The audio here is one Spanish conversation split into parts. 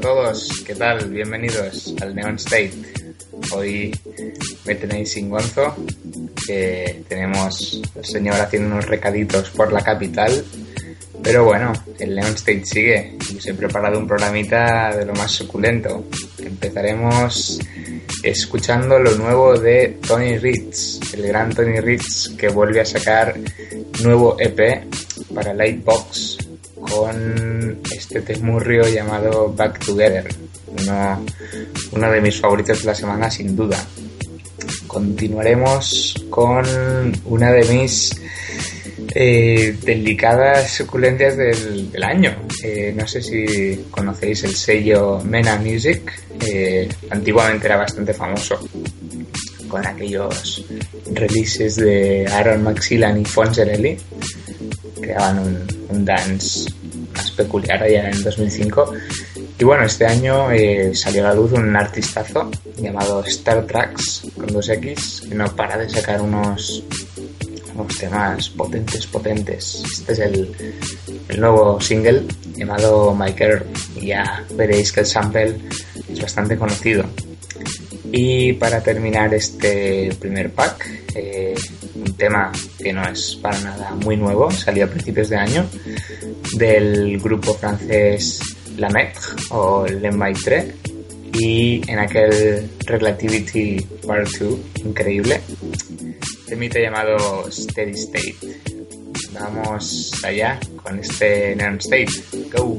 a todos. ¿Qué tal? Bienvenidos al Neon State. Hoy me tenéis sin gonzo, que tenemos el señor haciendo unos recaditos por la capital. Pero bueno, el Neon State sigue os he preparado un programita de lo más suculento. Empezaremos escuchando lo nuevo de Tony Ritz, el gran Tony Ritz que vuelve a sacar nuevo EP para Lightbox con este temurrio llamado Back Together, uno, uno de mis favoritos de la semana sin duda. Continuaremos con una de mis eh, delicadas suculencias del, año. Eh, no sé si conocéis el sello Mena Music, eh, antiguamente era bastante famoso con aquellos releases de Aaron Maxillan y Fonzerelli creaban un, un dance más peculiar allá en 2005. Y bueno, este año eh, salió a la luz un artistazo llamado Star Tracks con 2X que no para de sacar unos, unos temas potentes, potentes. Este es el, el nuevo single llamado My Girl y ya veréis que el sample es bastante conocido. Y para terminar este primer pack, eh, un tema que no es para nada muy nuevo, salió a principios de año, del grupo francés La Maître o Le y en aquel Relativity Part 2, increíble, temita llamado Steady State. Vamos allá con este Neon State. Go!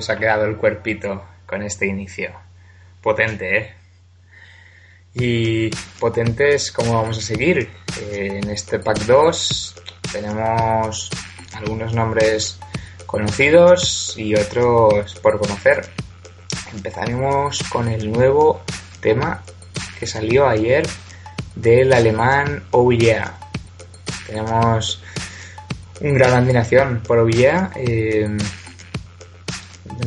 Os ha quedado el cuerpito con este inicio. Potente, ¿eh? Y potentes, ¿cómo vamos a seguir? Eh, en este pack 2 tenemos algunos nombres conocidos y otros por conocer. Empezaremos con el nuevo tema que salió ayer del alemán Oh. Tenemos un gran admiración por Oh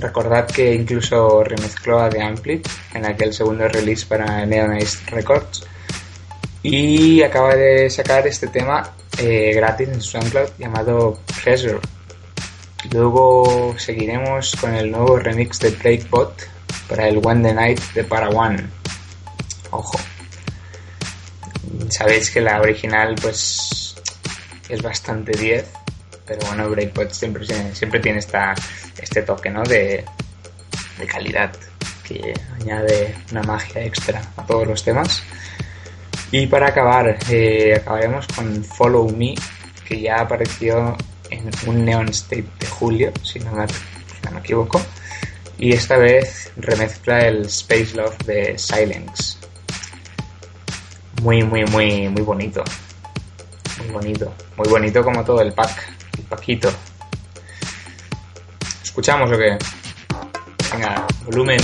recordad que incluso remezcló a The Amplit en aquel segundo release para Neon Records. Y acaba de sacar este tema eh, gratis en SoundCloud llamado Pleasure. Luego seguiremos con el nuevo remix de Breakbot para el One the Night de Parawan. Ojo. Sabéis que la original pues es bastante 10, pero bueno, Breakbot siempre, siempre tiene esta, este toque ¿no? de, de calidad que añade una magia extra a todos los temas. Y para acabar, eh, acabaremos con Follow Me, que ya apareció en un Neon State de julio, si no me, equivoco. Y esta vez remezcla el Space Love de Silence. Muy, muy, muy, muy bonito. Muy bonito. Muy bonito como todo el pack. El paquito. ¿Escuchamos o qué? Venga, volumen.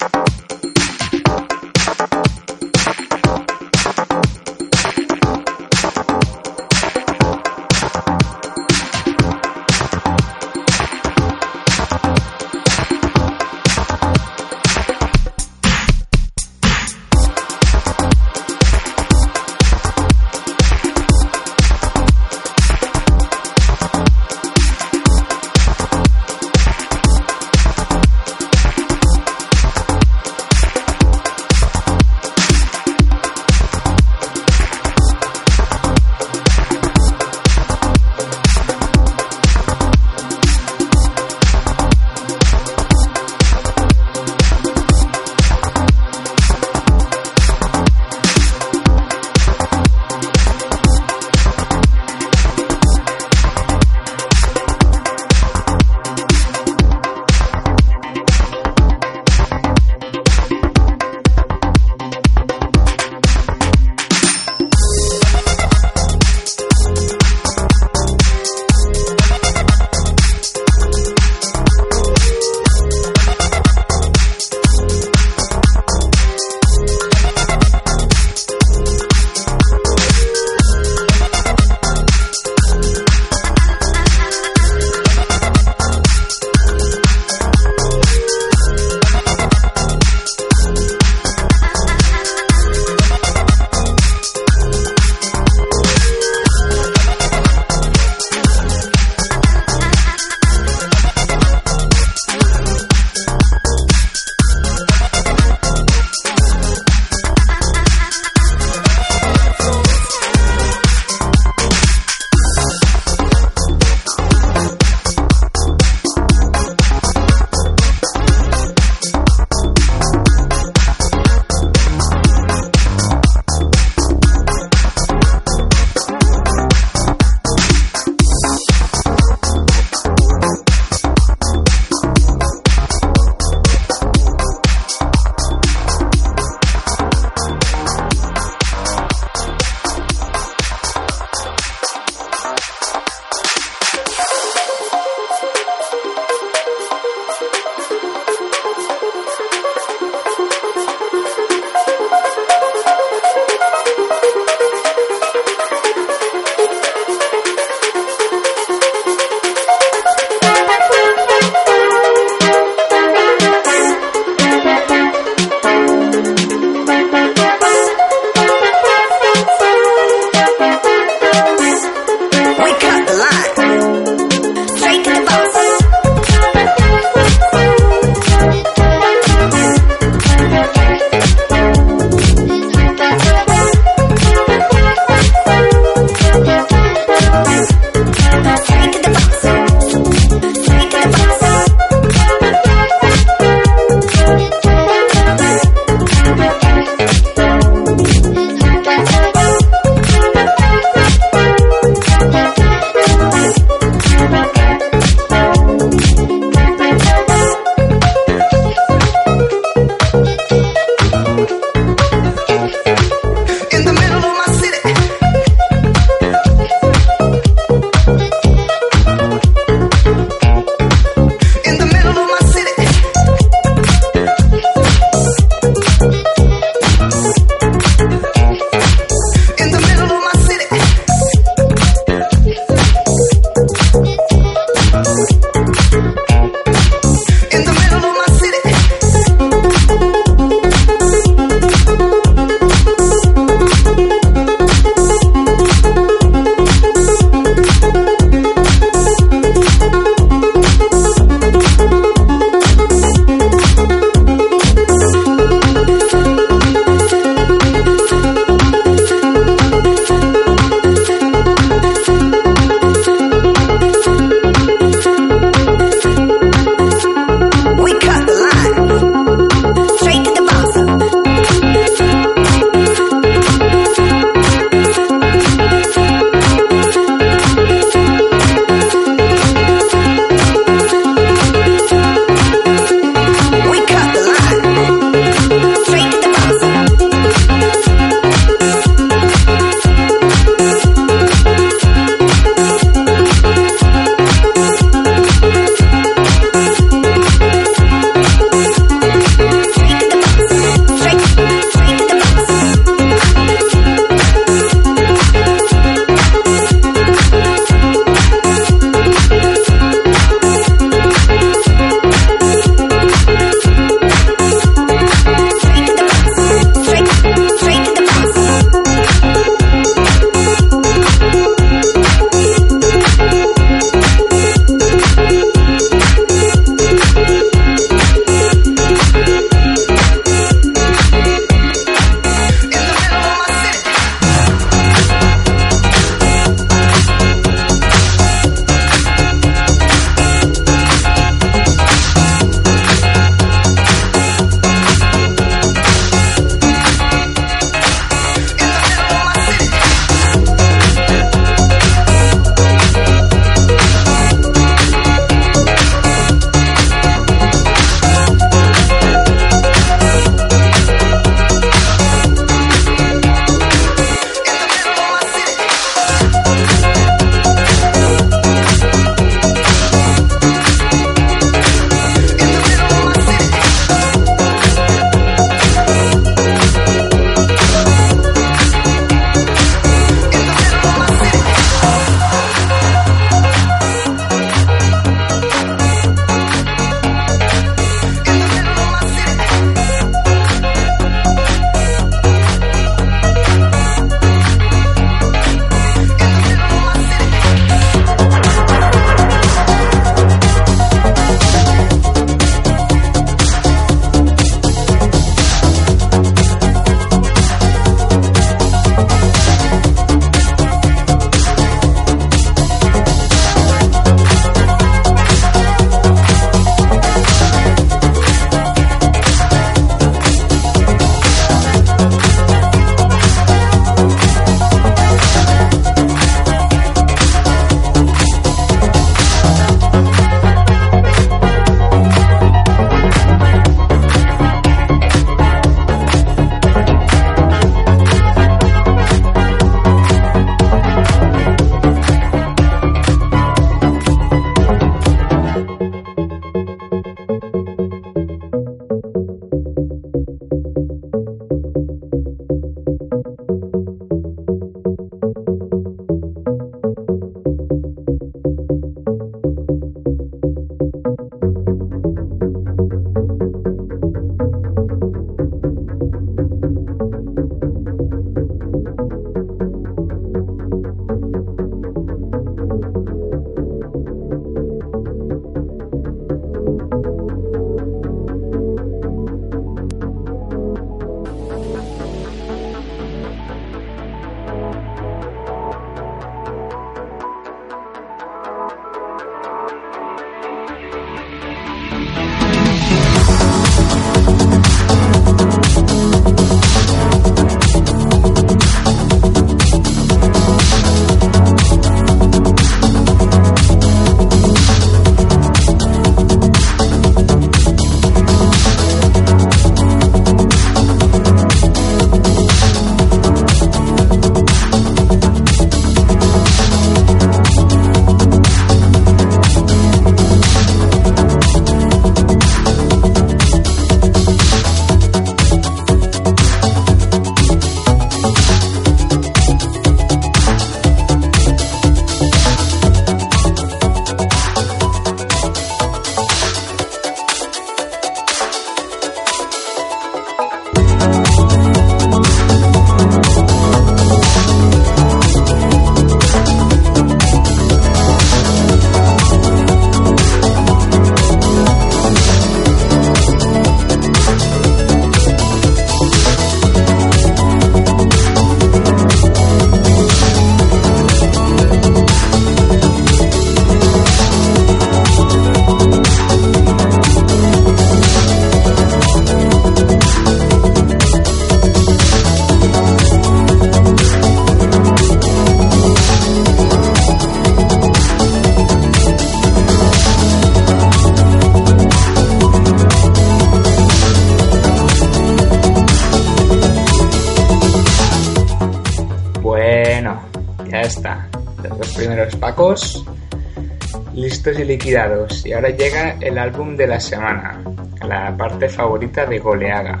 Y liquidados. Y ahora llega el álbum de la semana, la parte favorita de Goleaga.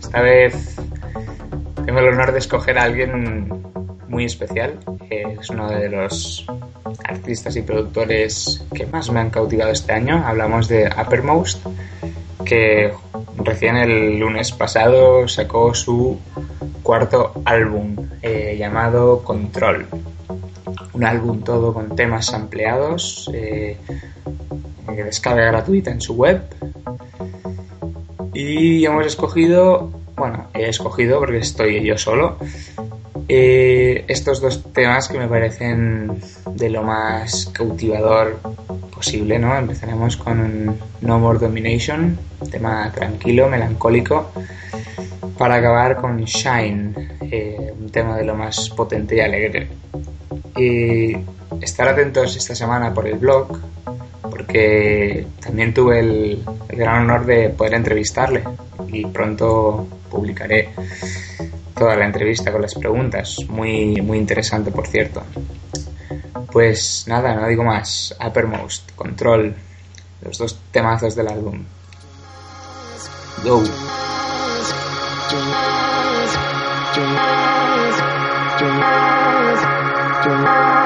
Esta vez tengo el honor de escoger a alguien muy especial. Es uno de los artistas y productores que más me han cautivado este año. Hablamos de Uppermost, que recién el lunes pasado sacó su cuarto álbum eh, llamado Control un álbum todo con temas ampliados, eh, descarga gratuita en su web. Y hemos escogido, bueno, he escogido porque estoy yo solo, eh, estos dos temas que me parecen de lo más cautivador posible, ¿no? Empezaremos con No More Domination, tema tranquilo, melancólico, para acabar con Shine, eh, un tema de lo más potente y alegre y estar atentos esta semana por el blog, porque también tuve el, gran honor de poder entrevistarle y pronto publicaré toda la entrevista con las preguntas, muy, muy interesante por cierto. Pues nada, no digo más, Uppermost, Control, los dos temazos del álbum. Go. after.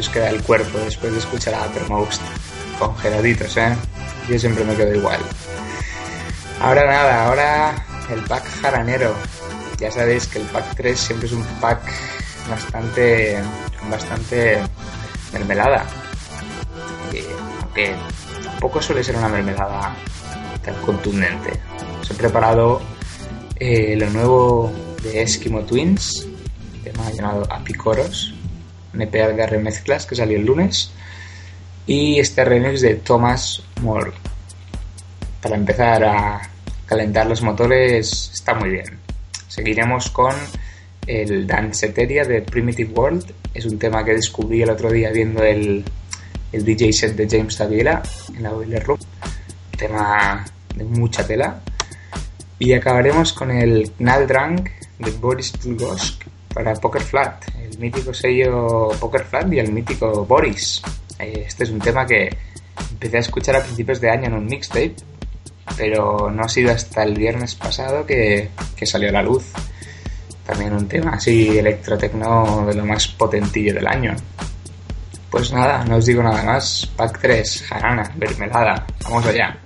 Os queda el cuerpo después de escuchar a Uppermost? Congeladitos, ¿eh? Yo siempre me quedo igual. Ahora nada, ahora el pack jaranero. Ya sabéis que el pack 3 siempre es un pack bastante, bastante mermelada. aunque tampoco suele ser una mermelada tan contundente. Os he preparado eh, lo nuevo de Eskimo Twins, tema llamado Apicoros, un de remezclas que salió el lunes, y este remix de Thomas. Para empezar a calentar los motores está muy bien. Seguiremos con el Danceteria de Primitive World. Es un tema que descubrí el otro día viendo el, el DJ set de James Taviela en la Boiler Room. tema de mucha tela. Y acabaremos con el Knaldrang de Boris Tulgosk para Poker Flat, el mítico sello Poker Flat y el mítico Boris. Eh, este es un tema que empecé a escuchar a principios de año en un mixtape, pero no ha sido hasta el viernes pasado que, que salió a la luz. También un tema así electrotecno de lo más potentillo del año. Pues nada, no os digo nada más. Pack 3, jarana, mermelada. Vamos allá.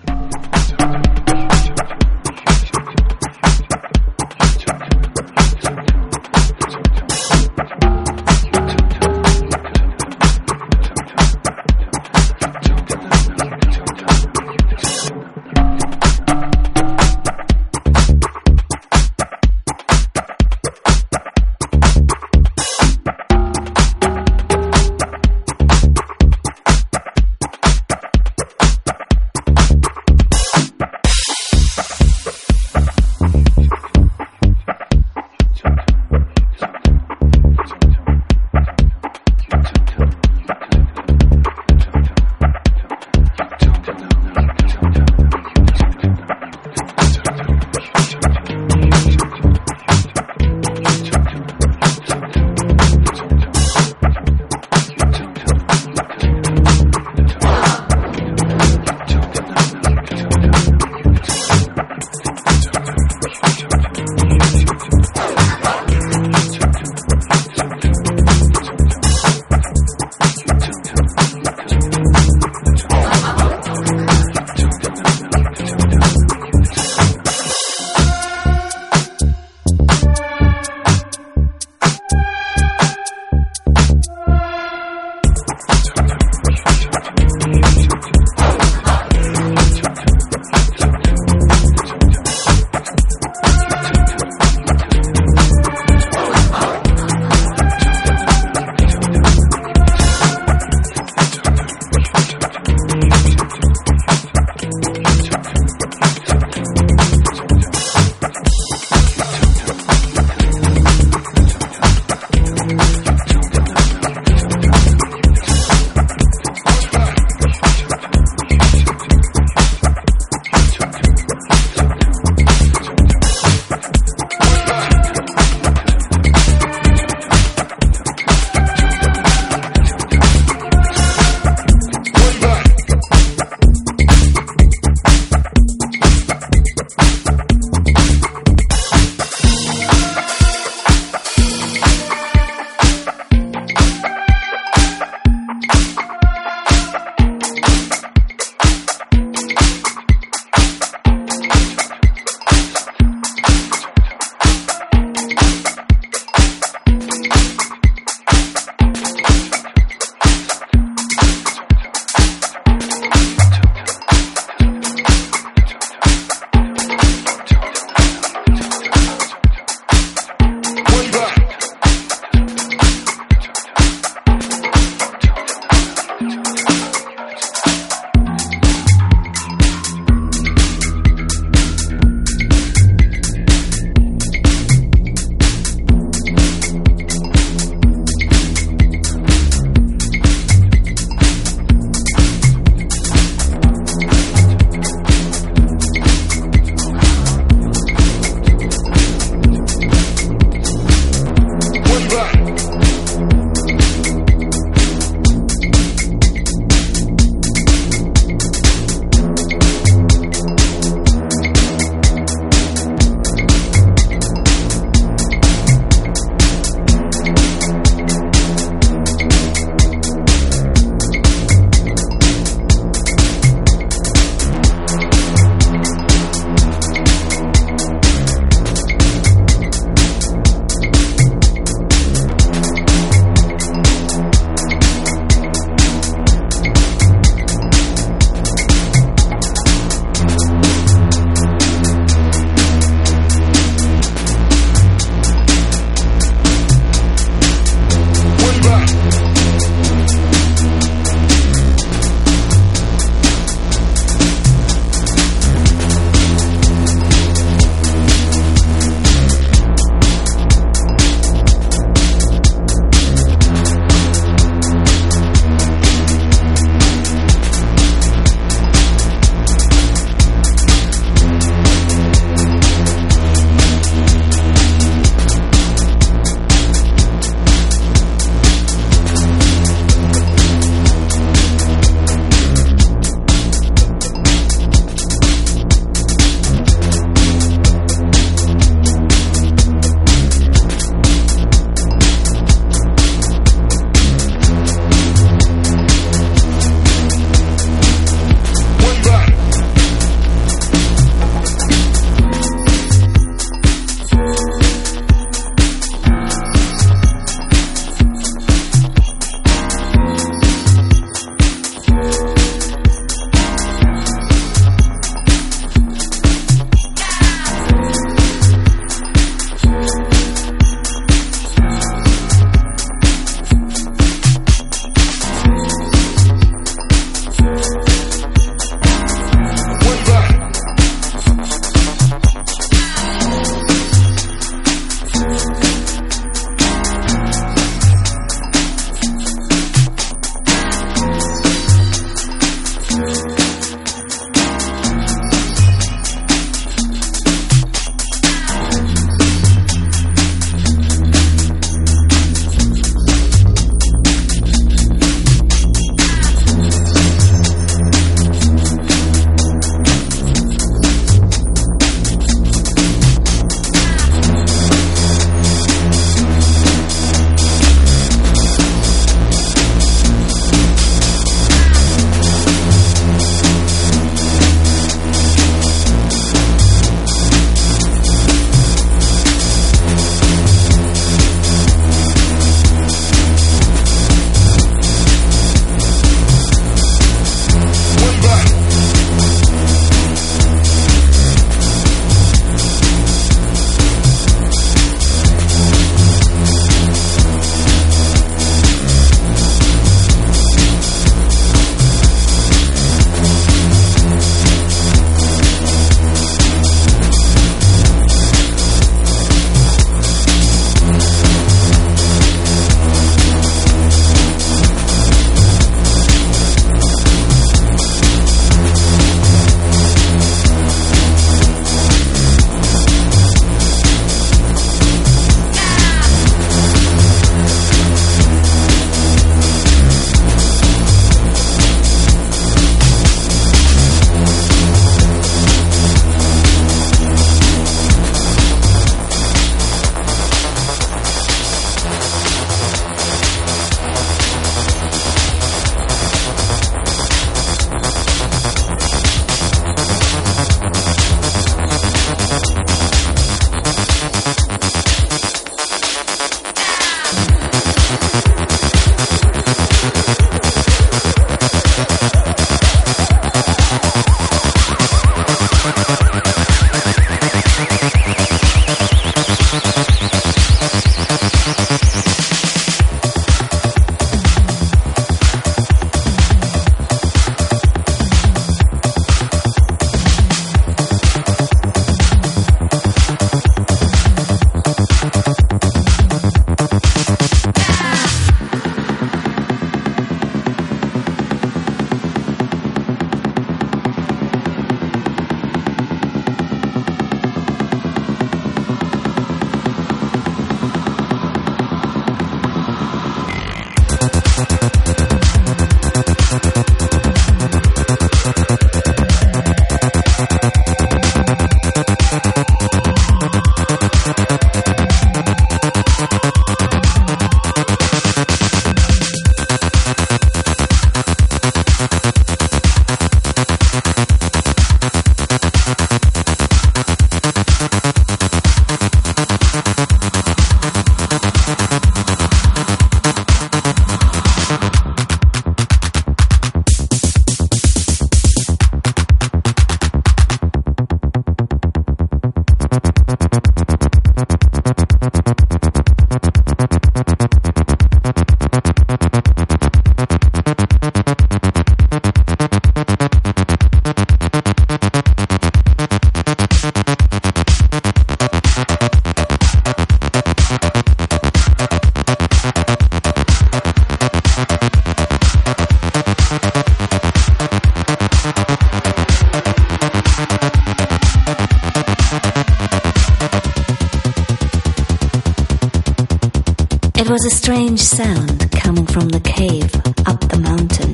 Strange sound coming from the cave up the mountain.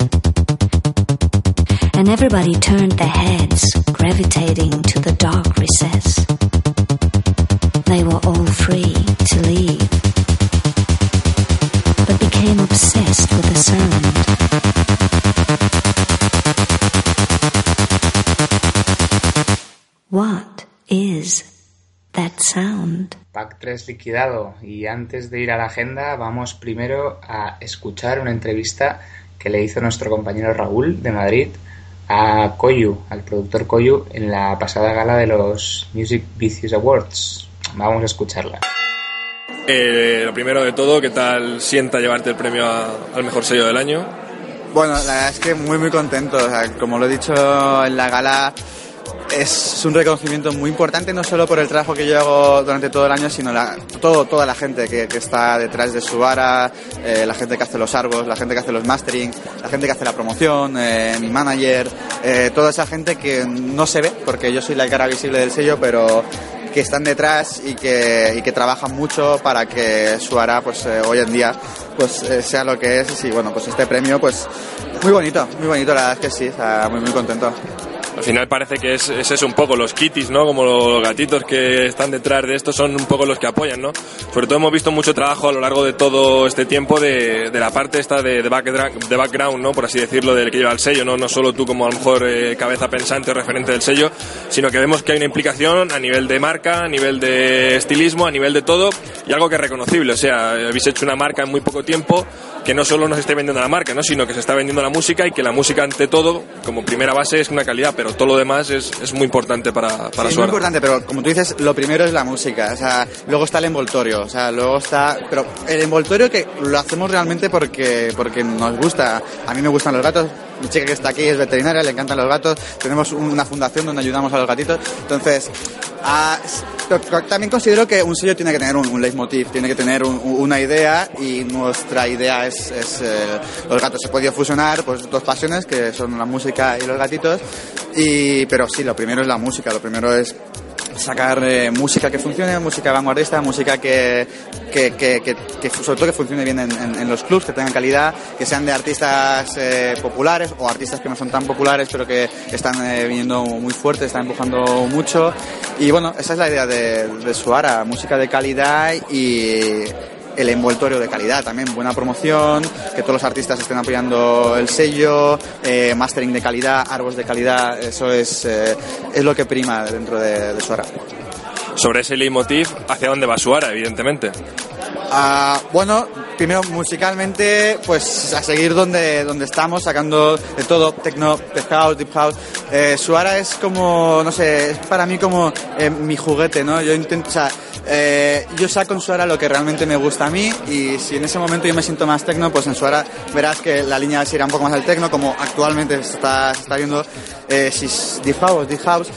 And everybody turned their heads, gravitating to the dark recess. They were all free to leave, sound? Pack 3 liquidado y antes de ir a la agenda vamos primero a escuchar una entrevista que le hizo nuestro compañero Raúl de Madrid a Koyu, al productor Koyu, en la pasada gala de los Music Vicious Awards. Vamos a escucharla. Eh, lo primero de todo, ¿qué tal sienta llevarte el premio a- al mejor sello del año? Bueno, la verdad es que muy muy contento. O sea, como lo he dicho en la gala, es un reconocimiento muy importante no solo por el trabajo que yo hago durante todo el año, sino la, todo, toda la gente que, que está detrás de Suara, eh, la gente que hace los arbos, la gente que hace los mastering, la gente que hace la promoción, eh, mi manager, eh, toda esa gente que no se ve porque yo soy la cara visible del sello, pero que están detrás y que, y que trabajan mucho para que Suara pues eh, hoy en día pues eh, sea lo que es y bueno pues este premio pues muy bonito muy bonito la verdad es que sí o sea, muy muy contento Al final parece que es, es eso un poco los kitties, ¿no? Como los gatitos que están detrás de esto son un poco los que apoyan, ¿no? Sobre todo hemos visto mucho trabajo a lo largo de todo este tiempo de, de la parte esta de, de, backdra- de background, ¿no? Por así decirlo, del que lleva el sello, ¿no? No solo tú como a lo mejor eh, cabeza pensante o referente del sello, sino que vemos que hay una implicación a nivel de marca, a nivel de estilismo, a nivel de todo y algo que es reconocible. O sea, habéis hecho una marca en muy poco tiempo que no solo nos esté vendiendo la marca, ¿no? sino que se está vendiendo la música y que la música ante todo, como primera base, es una calidad, pero todo lo demás es, es muy importante para, para Sí, es muy importante, pero como tú dices, lo primero es la música, o sea, luego está el envoltorio, o sea, luego está, pero el envoltorio que lo hacemos realmente porque, porque nos gusta, a mí me gustan los gatos, mi chica que está aquí es veterinaria, le encantan los gatos, tenemos una fundación donde ayudamos a los gatitos, entonces, ah, s- pero también considero que un sello tiene que tener un, leitmotiv, tiene que tener un- una idea y nuestra idea es, eh, los gatos. Se ha fusionar pues dos pasiones que son la música y los gatitos, y, pero sí, lo primero es la música, lo primero es sacar eh, música que funcione, música vanguardista, música que, que, que, que- sobre todo que funcione bien en, en- en los clubs, que tengan calidad, que sean de artistas eh, populares o artistas que no son tan populares pero que están eh, viniendo muy fuerte, están empujando mucho. Y bueno, esa es la idea de, de Suara, música de calidad y el envoltorio de calidad también, buena promoción, que todos los artistas estén apoyando el sello, eh, mastering de calidad, árboles de calidad, eso es, eh, es lo que prima dentro de, de Suara. Sobre ese leitmotiv, ¿hacia dónde va Suara, evidentemente? Ah, bueno, primero musicalmente, pues a seguir donde, donde estamos, sacando de todo, techno, tech house, deep house. Eh, Suara es como, no sé, es para mí como eh, mi juguete, ¿no? Yo intento, o sea, eh, yo saco en Suara lo que realmente me gusta a mí y si en ese momento yo me siento más techno, pues en Suara verás que la línea se irá un poco más al techno, como actualmente está, se está viendo, eh, si es deep house, deep house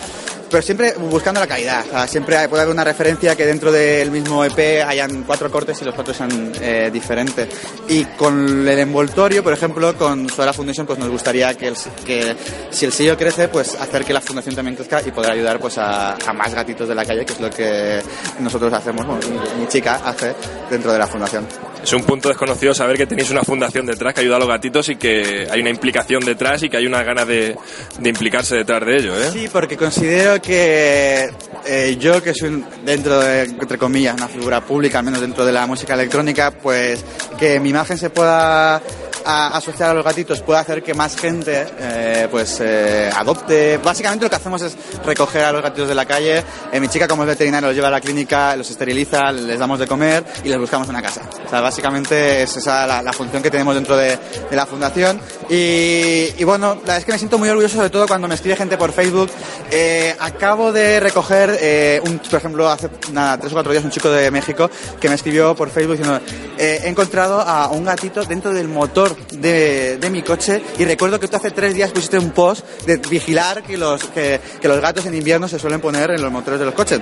pero siempre buscando la calidad. Siempre puede haber una referencia que dentro del mismo EP hayan cuatro cortes y los cuatro sean eh, diferentes. Y con el envoltorio, por ejemplo, con Suara Foundation, pues nos gustaría que, el- que si el sello crece, pues hacer que la fundación también crezca y poder ayudar pues a, a más gatitos de la calle, que es lo que nosotros hacemos, bueno, mi, mi chica hace dentro de la fundación. Es un punto desconocido saber que tenéis una fundación detrás que ayuda a los gatitos y que hay una implicación detrás y que hay una gana de, de implicarse detrás de ello, ¿eh? Sí, porque considero que eh, yo, que soy un- dentro de, entre comillas, una figura pública, al menos dentro de la música electrónica, pues que mi imagen se pueda a- asociar a los gatitos puede hacer que más gente eh, pues eh, adopte. Básicamente lo que hacemos es recoger a los gatitos de la calle. Eh, mi chica como es veterinaria los lleva a la clínica, los esteriliza, les damos de comer y les buscamos una casa. O sea, básicamente es esa la, la función que tenemos dentro de, de la fundación. Y, y bueno, la verdad es que me siento muy orgulloso sobre todo cuando me escribe gente por Facebook. Eh, acabo de recoger, eh, un, por ejemplo, hace nada, tres o cuatro días un chico de México que me escribió por Facebook diciendo, eh, he encontrado a un gatito dentro del motor de, de mi coche y recuerdo que tú hace tres días pusiste un post de vigilar que los, que, que los gatos en invierno se suelen poner en los motores de los coches.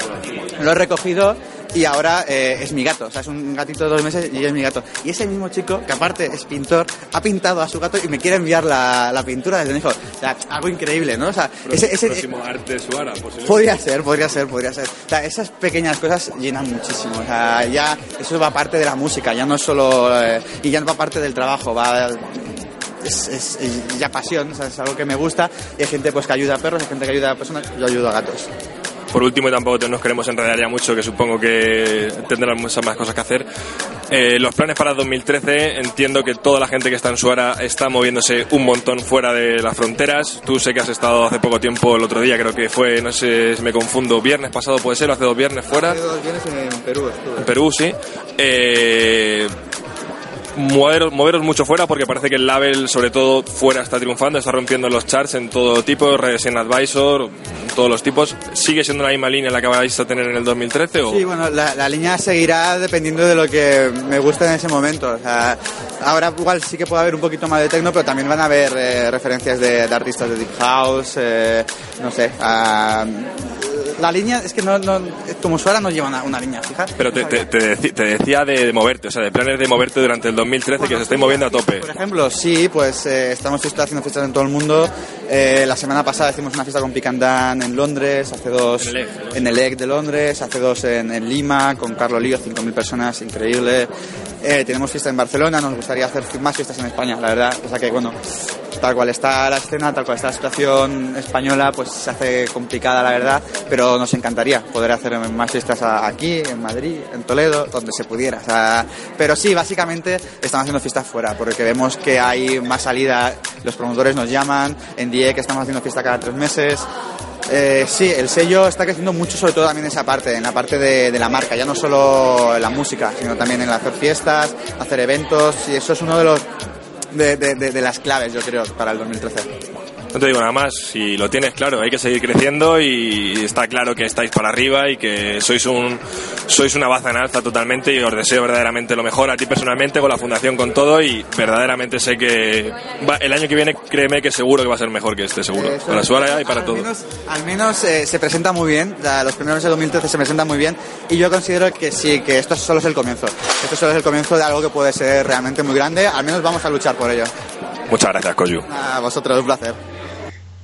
Lo he recogido y ahora eh, es mi gato, o sea, es un gatito de dos meses y es mi gato. Y ese mismo chico, que aparte es pintor, ha pintado a su gato y me quiere enviar la, la pintura desde mi hijo. O sea, algo increíble, ¿no? O sea, ese, ese, Próximo arte Suara. Podría ser, podría ser, podría ser. O sea, esas pequeñas cosas llenan muchísimo. O sea, ya eso va parte de la música, ya no es solo. eh, y ya no va parte del trabajo, va. Es, es- es ya pasión, o sea, es algo que me gusta. Y hay gente pues que ayuda a perros, hay gente que ayuda a personas, yo ayudo a gatos. Por último, y tampoco nos queremos enredar ya mucho, que supongo que tendrán muchas más cosas que hacer. Eh, los planes para 2013, entiendo que toda la gente que está en Suara está moviéndose un montón fuera de las fronteras. Tú sé que has estado hace poco tiempo, el otro día creo que fue, no sé si me confundo, viernes pasado puede ser, o hace dos viernes fuera. dos viernes en Perú En Perú, sí. Eh, moveros, moveros mucho fuera porque parece que el label, sobre todo fuera, está triunfando, está rompiendo los charts en todo tipo, Resident Advisor, todos los tipos. ¿Sigue siendo la misma línea en la que vais a tener en el 2013? O? Sí, bueno, la, línea seguirá dependiendo de lo que me guste en ese momento. Ahora igual sí que puede haber un poquito más de techno, pero también van a haber eh, referencias de, artistas de Deep House, eh, no sé. La línea es que no, no como suena no lleva una, una línea fija. Pero te, te- te te decía de, moverte, o sea, de planes de moverte durante el 2013 que se estáis moviendo a tope. Por ejemplo, sí, pues eh, estamos fiesta- haciendo fiestas en todo el mundo. Eh, la semana pasada hicimos una fiesta con Picandan en Londres, hace dos En el EG, ¿no? en el EC de Londres, hace dos en, en Lima, con Carlos Lío, 5.000 personas, increíble. Eh, tenemos fiesta en Barcelona, nos gustaría hacer más fiestas en España, la verdad. O sea que, bueno, tal cual está la escena, tal cual está la situación española, pues se hace complicada, la verdad, pero nos encantaría poder hacer más fiestas aquí, en Madrid, en Toledo, donde se pudiera. O pero sí, básicamente estamos haciendo fiestas fuera, porque vemos que hay más salida, los promotores nos llaman, en DIE que estamos haciendo fiesta cada tres meses. Eh, sí, el sello está creciendo mucho, sobre todo también en esa parte, en la parte de, de la marca, ya no solo en la música, sino también en hacer fiestas, hacer eventos, y eso es uno de los de, de- de- las claves, yo creo, para el 2013. No te digo nada más, si lo tienes claro, hay que seguir creciendo y está claro que estáis para arriba y que sois un sois una baza en alza totalmente y os deseo verdaderamente lo mejor a ti personalmente, con la fundación, con todo y verdaderamente sé que va- el año que viene créeme que seguro que va a ser mejor que este, seguro, Eso para. Suara y para al todo. Menos, al menos eh, se presenta muy bien, los primeros meses de 2013 se presentan muy bien y yo considero que sí, que esto solo es el comienzo. Esto solo es el comienzo de algo que puede ser realmente muy grande, al menos vamos a luchar por ello. Muchas gracias, Koyu. A vosotros, un placer.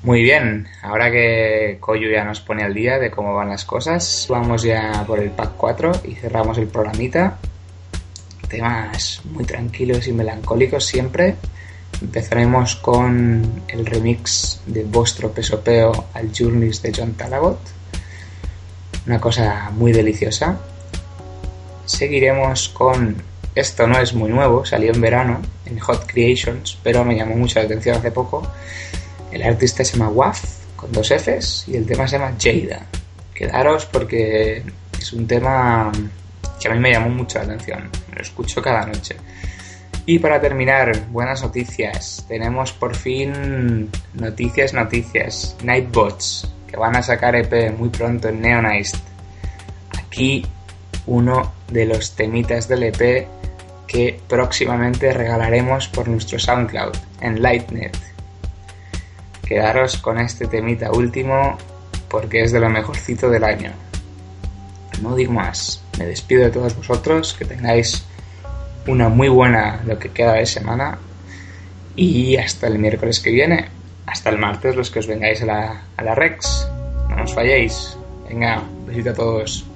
Muy bien, ahora que Koyu ya nos pone al día de cómo van las cosas, vamos ya por el pack 4 y cerramos el programita. Temas muy tranquilos y melancólicos siempre. Empezaremos con el remix de Vostro Pesopeo al Journeys de John Talagot. Una cosa muy deliciosa. Seguiremos con esto no es muy nuevo, salió en verano en Hot Creations, pero me llamó mucho la atención hace poco. El artista se llama Waf, con dos Fs, y el tema se llama Jada. Quedaros porque es un tema que a mí me llamó mucho la atención. Me lo escucho cada noche. Y para terminar, buenas noticias. Tenemos por fin noticias, noticias. Nightbots, que van a sacar EP muy pronto en Neonized. Aquí uno de los temitas del EP que próximamente regalaremos por nuestro SoundCloud en Lightnet. Quedaros con este temita último porque es de lo mejorcito del año. No digo más, me despido de todos vosotros, que tengáis una muy buena lo que queda de semana y hasta el miércoles que viene, hasta el martes los que os vengáis a la, a la Rex, no nos falléis. Venga, besito a todos.